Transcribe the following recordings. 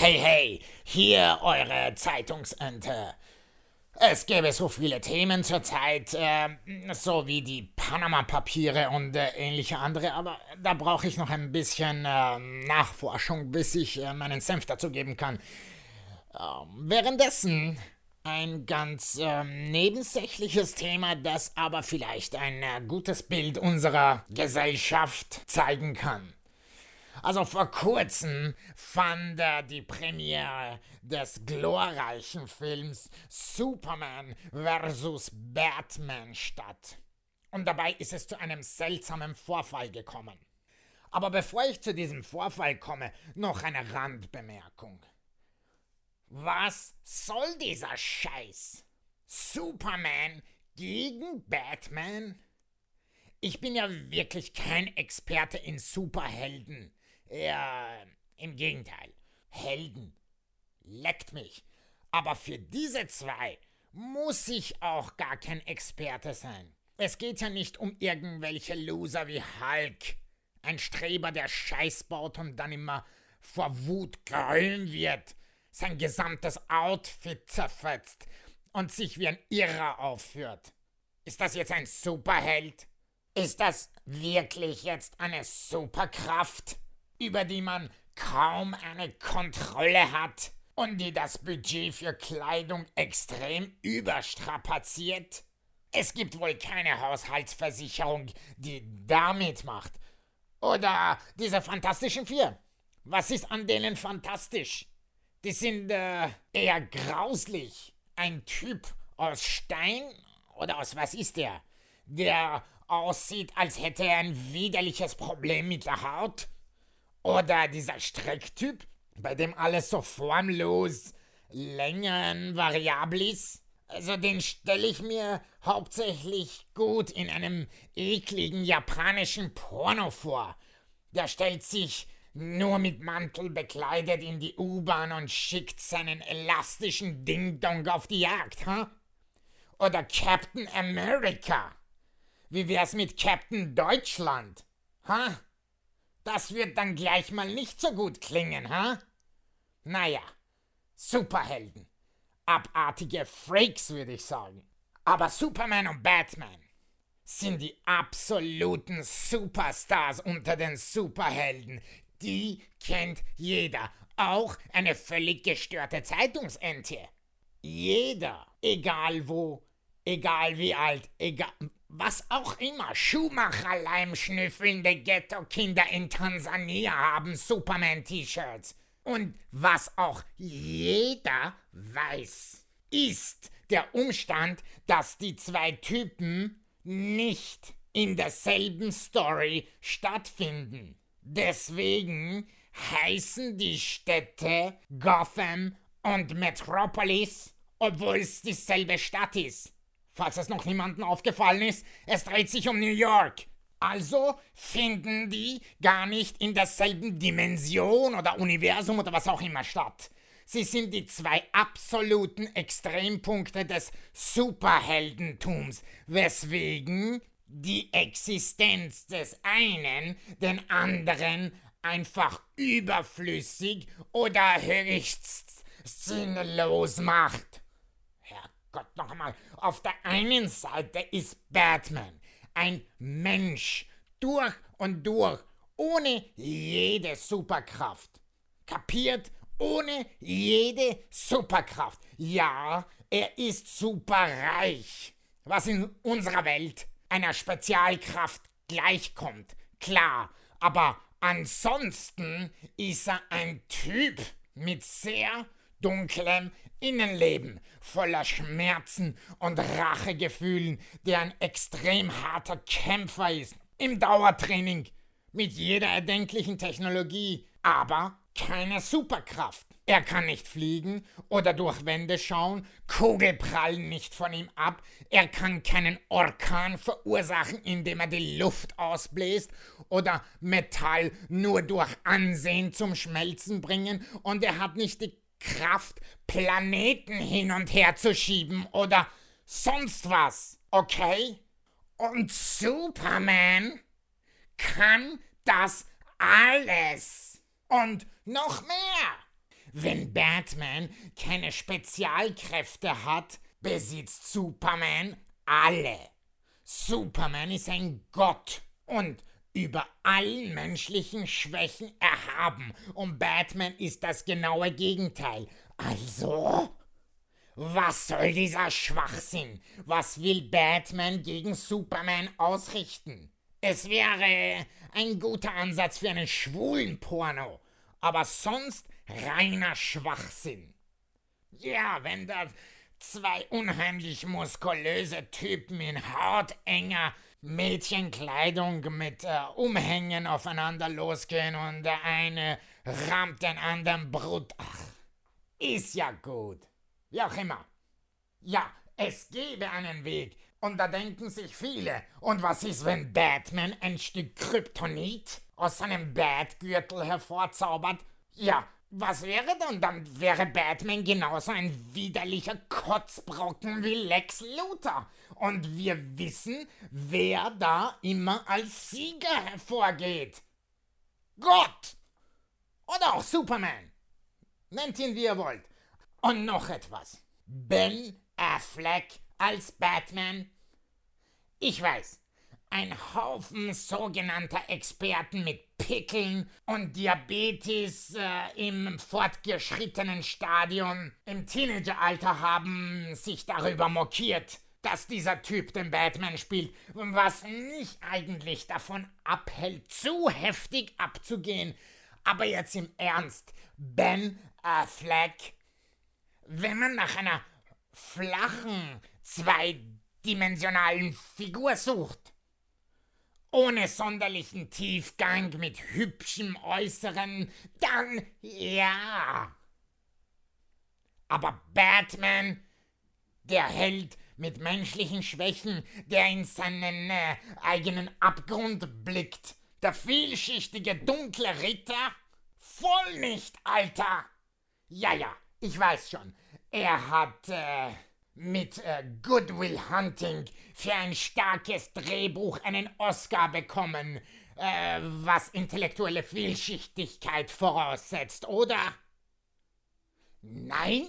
Hey, hey, hier eure Zeitungsente. Es gäbe so viele Themen zurzeit, äh, so wie die Panama-Papiere und äh, ähnliche andere, aber da brauche ich noch ein bisschen äh, Nachforschung, bis ich äh, meinen Senf dazu geben kann. Ähm, währenddessen ein ganz ähm, nebensächliches Thema, das aber vielleicht ein äh, gutes Bild unserer Gesellschaft zeigen kann. Also vor kurzem fand die Premiere des glorreichen Films Superman vs. Batman statt. Und dabei ist es zu einem seltsamen Vorfall gekommen. Aber bevor ich zu diesem Vorfall komme, noch eine Randbemerkung. Was soll dieser Scheiß? Superman gegen Batman? Ich bin ja wirklich kein Experte in Superhelden. Ja, im Gegenteil. Helden. Leckt mich. Aber für diese zwei muss ich auch gar kein Experte sein. Es geht ja nicht um irgendwelche Loser wie Hulk. Ein Streber, der Scheiß baut und dann immer vor Wut grün wird, sein gesamtes Outfit zerfetzt und sich wie ein Irrer aufführt. Ist das jetzt ein Superheld? Ist das wirklich jetzt eine Superkraft? Über die man kaum eine Kontrolle hat und die das Budget für Kleidung extrem überstrapaziert? Es gibt wohl keine Haushaltsversicherung, die damit macht. Oder diese Fantastischen Vier. Was ist an denen fantastisch? Die sind äh, eher grauslich. Ein Typ aus Stein oder aus was ist der? Der aussieht, als hätte er ein widerliches Problem mit der Haut oder dieser Strecktyp, bei dem alles so formlos, Längen variabel ist. Also den stelle ich mir hauptsächlich gut in einem ekligen japanischen Porno vor. Der stellt sich nur mit Mantel bekleidet in die U-Bahn und schickt seinen elastischen Ding-Dong auf die Jagd, ha? Huh? Oder Captain America. Wie wär's mit Captain Deutschland? Ha? Huh? Das wird dann gleich mal nicht so gut klingen, ha? Naja, Superhelden. Abartige Freaks, würde ich sagen. Aber Superman und Batman sind die absoluten Superstars unter den Superhelden. Die kennt jeder. Auch eine völlig gestörte Zeitungsente. Jeder. Egal wo, egal wie alt, egal was auch immer, Schuhmacher-Leimschnüffelnde Ghetto-Kinder in Tansania haben Superman-T-Shirts. Und was auch jeder weiß, ist der Umstand, dass die zwei Typen nicht in derselben Story stattfinden. Deswegen heißen die Städte Gotham und Metropolis, obwohl es dieselbe Stadt ist. Falls es noch niemandem aufgefallen ist, es dreht sich um New York. Also finden die gar nicht in derselben Dimension oder Universum oder was auch immer statt. Sie sind die zwei absoluten Extrempunkte des Superheldentums, weswegen die Existenz des einen den anderen einfach überflüssig oder höchst sinnlos macht. Gott noch einmal, auf der einen Seite ist Batman ein Mensch durch und durch, ohne jede Superkraft. Kapiert? Ohne jede Superkraft. Ja, er ist superreich, was in unserer Welt einer Spezialkraft gleichkommt. Klar, aber ansonsten ist er ein Typ mit sehr dunklem Innenleben voller Schmerzen und Rachegefühlen, der ein extrem harter Kämpfer ist, im Dauertraining, mit jeder erdenklichen Technologie, aber keine Superkraft. Er kann nicht fliegen oder durch Wände schauen, Kugel prallen nicht von ihm ab, er kann keinen Orkan verursachen, indem er die Luft ausbläst oder Metall nur durch Ansehen zum Schmelzen bringen und er hat nicht die Kraft, Planeten hin und her zu schieben oder sonst was, okay? Und Superman kann das alles. Und noch mehr. Wenn Batman keine Spezialkräfte hat, besitzt Superman alle. Superman ist ein Gott und über allen menschlichen Schwächen erhaben und Batman ist das genaue Gegenteil. Also, was soll dieser Schwachsinn? Was will Batman gegen Superman ausrichten? Es wäre ein guter Ansatz für einen schwulen Porno, aber sonst reiner Schwachsinn. Ja, wenn da zwei unheimlich muskulöse Typen in hautenger Mädchenkleidung mit äh, Umhängen aufeinander losgehen und der eine rammt den anderen Brut. Ach, ist ja gut. Wie auch immer. Ja, es gäbe einen Weg, und da denken sich viele, und was ist, wenn Batman ein Stück Kryptonit aus seinem Batgürtel hervorzaubert? Ja, was wäre dann? Dann wäre Batman genauso ein widerlicher Kotzbrocken wie Lex Luthor. Und wir wissen, wer da immer als Sieger hervorgeht. Gott! Oder auch Superman. Nennt ihn wie ihr wollt. Und noch etwas. Ben Affleck als Batman? Ich weiß, ein Haufen sogenannter Experten mit Pickeln und Diabetes äh, im fortgeschrittenen Stadium im Teenageralter haben sich darüber mokiert, dass dieser Typ den Batman spielt, was mich eigentlich davon abhält, zu heftig abzugehen. Aber jetzt im Ernst, Ben Affleck wenn man nach einer flachen, zweidimensionalen Figur sucht, ohne sonderlichen Tiefgang mit hübschem Äußeren, dann ja. Aber Batman, der Held mit menschlichen Schwächen, der in seinen äh, eigenen Abgrund blickt, der vielschichtige dunkle Ritter, voll nicht, Alter. Ja, ja, ich weiß schon, er hat äh, mit äh, Goodwill Hunting für ein starkes Drehbuch einen Oscar bekommen, äh, was intellektuelle Vielschichtigkeit voraussetzt, oder? Nein?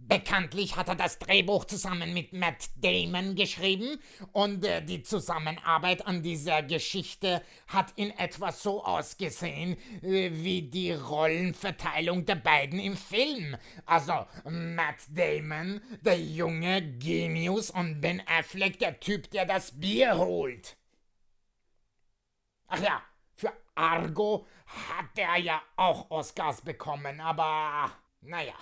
Bekanntlich hat er das Drehbuch zusammen mit Matt Damon geschrieben und äh, die Zusammenarbeit an dieser Geschichte hat in etwa so ausgesehen äh, wie die Rollenverteilung der beiden im Film. Also Matt Damon, der junge Genius und Ben Affleck, der Typ, der das Bier holt. Ach ja, für Argo hat er ja auch Oscars bekommen, aber naja.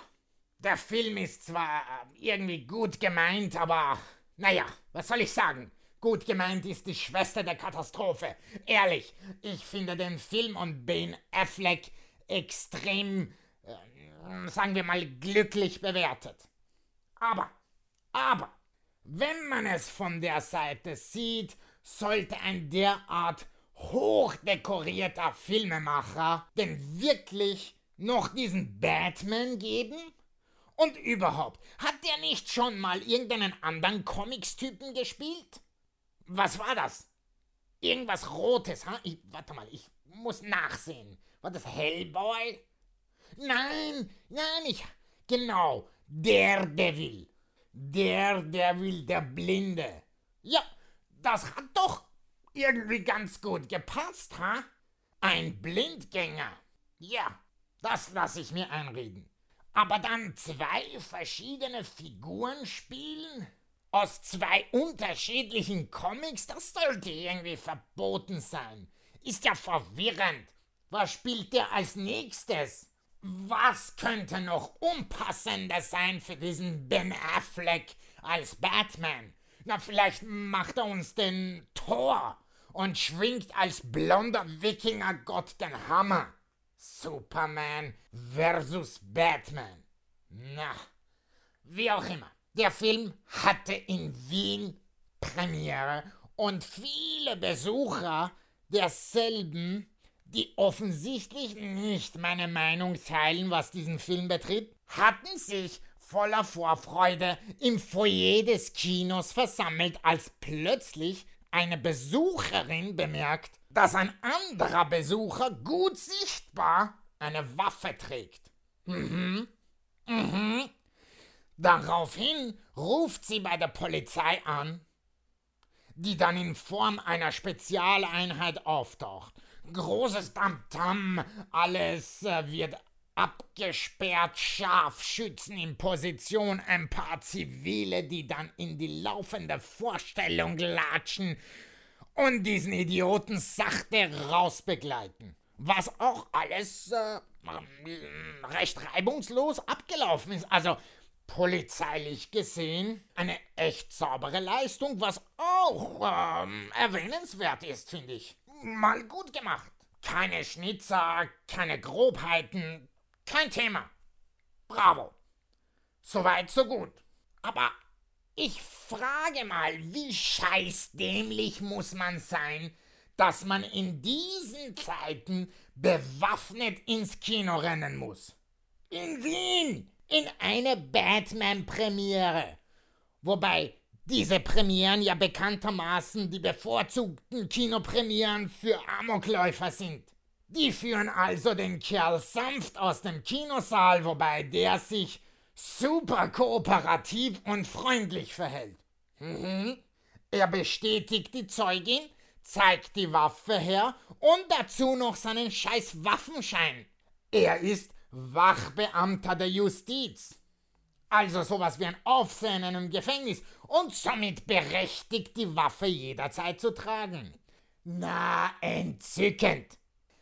Der Film ist zwar äh, irgendwie gut gemeint, aber naja, was soll ich sagen? Gut gemeint ist die Schwester der Katastrophe. Ehrlich, ich finde den Film und Ben Affleck extrem, äh, sagen wir mal, glücklich bewertet. Aber, aber, wenn man es von der Seite sieht, sollte ein derart hochdekorierter Filmemacher denn wirklich noch diesen Batman geben? Und überhaupt, hat der nicht schon mal irgendeinen anderen Comics-Typen gespielt? Was war das? Irgendwas Rotes, ha? Ich, warte mal, ich muss nachsehen. War das Hellboy? Nein, nein, ich. Genau, der Devil. Der Devil, der Blinde. Ja, das hat doch irgendwie ganz gut gepasst, ha? Ein Blindgänger. Ja, das lasse ich mir einreden. Aber dann zwei verschiedene Figuren spielen? Aus zwei unterschiedlichen Comics? Das sollte irgendwie verboten sein. Ist ja verwirrend. Was spielt der als nächstes? Was könnte noch unpassender sein für diesen Ben Affleck als Batman? Na, vielleicht macht er uns den Thor und schwingt als blonder Wikingergott den Hammer. Superman versus Batman. Na, wie auch immer. Der Film hatte in Wien Premiere und viele Besucher derselben, die offensichtlich nicht meine Meinung teilen, was diesen Film betrifft, hatten sich voller Vorfreude im Foyer des Kinos versammelt, als plötzlich eine Besucherin bemerkt, dass ein anderer Besucher gut sichtbar eine Waffe trägt. Mhm. Mhm. Daraufhin ruft sie bei der Polizei an, die dann in Form einer Spezialeinheit auftaucht. Großes Tamtam, alles äh, wird abgesperrt, Scharfschützen in Position, ein paar Zivile, die dann in die laufende Vorstellung latschen und diesen Idioten sachte rausbegleiten. Was auch alles äh, recht reibungslos abgelaufen ist. Also polizeilich gesehen eine echt saubere Leistung, was auch ähm, erwähnenswert ist, finde ich. Mal gut gemacht. Keine Schnitzer, keine Grobheiten, kein Thema. Bravo. Soweit, so gut. Aber ich frage mal, wie scheißdämlich muss man sein, dass man in diesen Zeiten bewaffnet ins Kino rennen muss? In Wien! In eine Batman-Premiere. Wobei diese Premieren ja bekanntermaßen die bevorzugten Kinopremieren für Amokläufer sind. Die führen also den Kerl sanft aus dem Kinosaal, wobei der sich super kooperativ und freundlich verhält. Mhm. Er bestätigt die Zeugin, zeigt die Waffe her und dazu noch seinen scheiß Waffenschein. Er ist Wachbeamter der Justiz. Also sowas wie ein Aufseher in einem Gefängnis und somit berechtigt, die Waffe jederzeit zu tragen. Na, entzückend.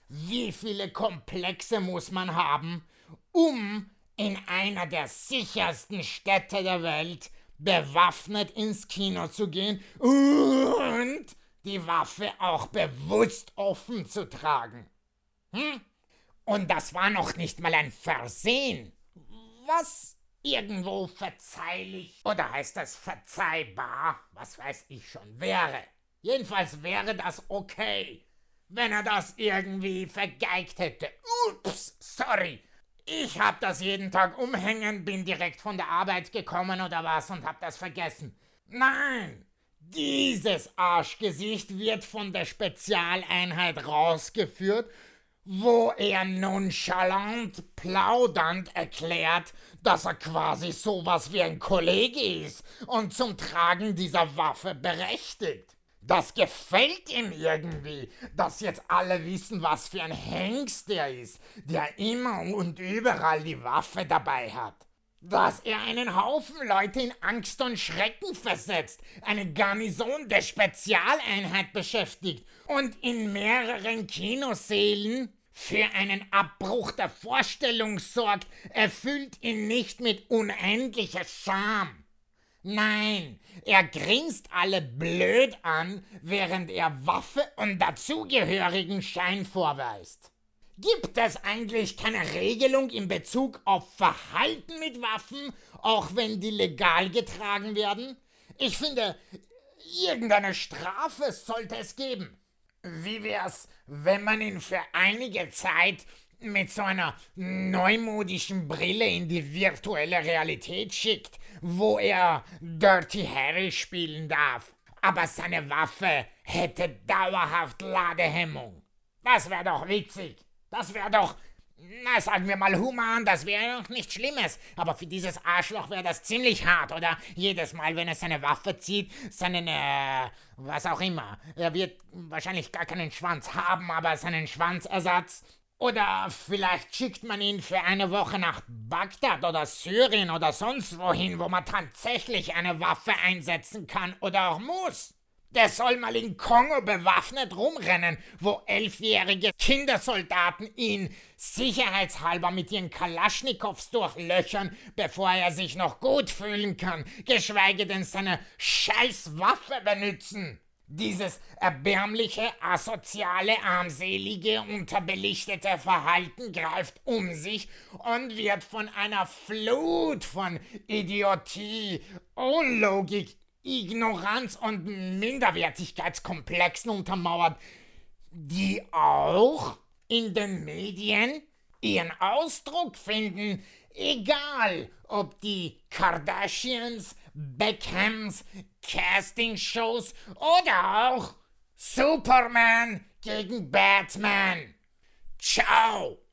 Wie viele Komplexe muss man haben, um in einer der sichersten Städte der Welt bewaffnet ins Kino zu gehen und die Waffe auch bewusst offen zu tragen? Hm? Und das war noch nicht mal ein Versehen. Was irgendwo verzeihlich oder heißt das verzeihbar, was weiß ich schon, wäre. Jedenfalls wäre das okay wenn er das irgendwie vergeigt hätte. Ups, sorry. Ich hab das jeden Tag umhängen, bin direkt von der Arbeit gekommen oder was und hab das vergessen. Nein, dieses Arschgesicht wird von der Spezialeinheit rausgeführt, wo er nonchalant plaudernd erklärt, dass er quasi sowas wie ein Kollege ist und zum Tragen dieser Waffe berechtigt. Das gefällt ihm irgendwie, dass jetzt alle wissen, was für ein Hengst er ist, der immer und überall die Waffe dabei hat. Dass er einen Haufen Leute in Angst und Schrecken versetzt, eine Garnison der Spezialeinheit beschäftigt und in mehreren Kinosälen für einen Abbruch der Vorstellung sorgt, erfüllt ihn nicht mit unendlicher Scham. Nein, er grinst alle blöd an, während er Waffe und dazugehörigen Schein vorweist. Gibt es eigentlich keine Regelung in Bezug auf Verhalten mit Waffen, auch wenn die legal getragen werden? Ich finde, irgendeine Strafe sollte es geben. Wie wär's, wenn man ihn für einige Zeit mit so einer neumodischen Brille in die virtuelle Realität schickt, wo er Dirty Harry spielen darf. Aber seine Waffe hätte dauerhaft Ladehemmung. Das wäre doch witzig. Das wäre doch, na sagen wir mal human, das wäre doch nichts Schlimmes. Aber für dieses Arschloch wäre das ziemlich hart, oder? Jedes Mal, wenn er seine Waffe zieht, seinen, äh, was auch immer. Er wird wahrscheinlich gar keinen Schwanz haben, aber seinen Schwanzersatz oder vielleicht schickt man ihn für eine Woche nach Bagdad oder Syrien oder sonst wohin, wo man tatsächlich eine Waffe einsetzen kann oder auch muss. Der soll mal in Kongo bewaffnet rumrennen, wo elfjährige Kindersoldaten ihn sicherheitshalber mit ihren Kalaschnikows durchlöchern, bevor er sich noch gut fühlen kann, geschweige denn seine Scheißwaffe benutzen. Dieses erbärmliche, asoziale, armselige, unterbelichtete Verhalten greift um sich und wird von einer Flut von Idiotie, Unlogik, Ignoranz und Minderwertigkeitskomplexen untermauert, die auch in den Medien ihren Ausdruck finden, egal ob die Kardashians, Beckhams, Castingshows oder auch Superman gegen Batman. Ciao!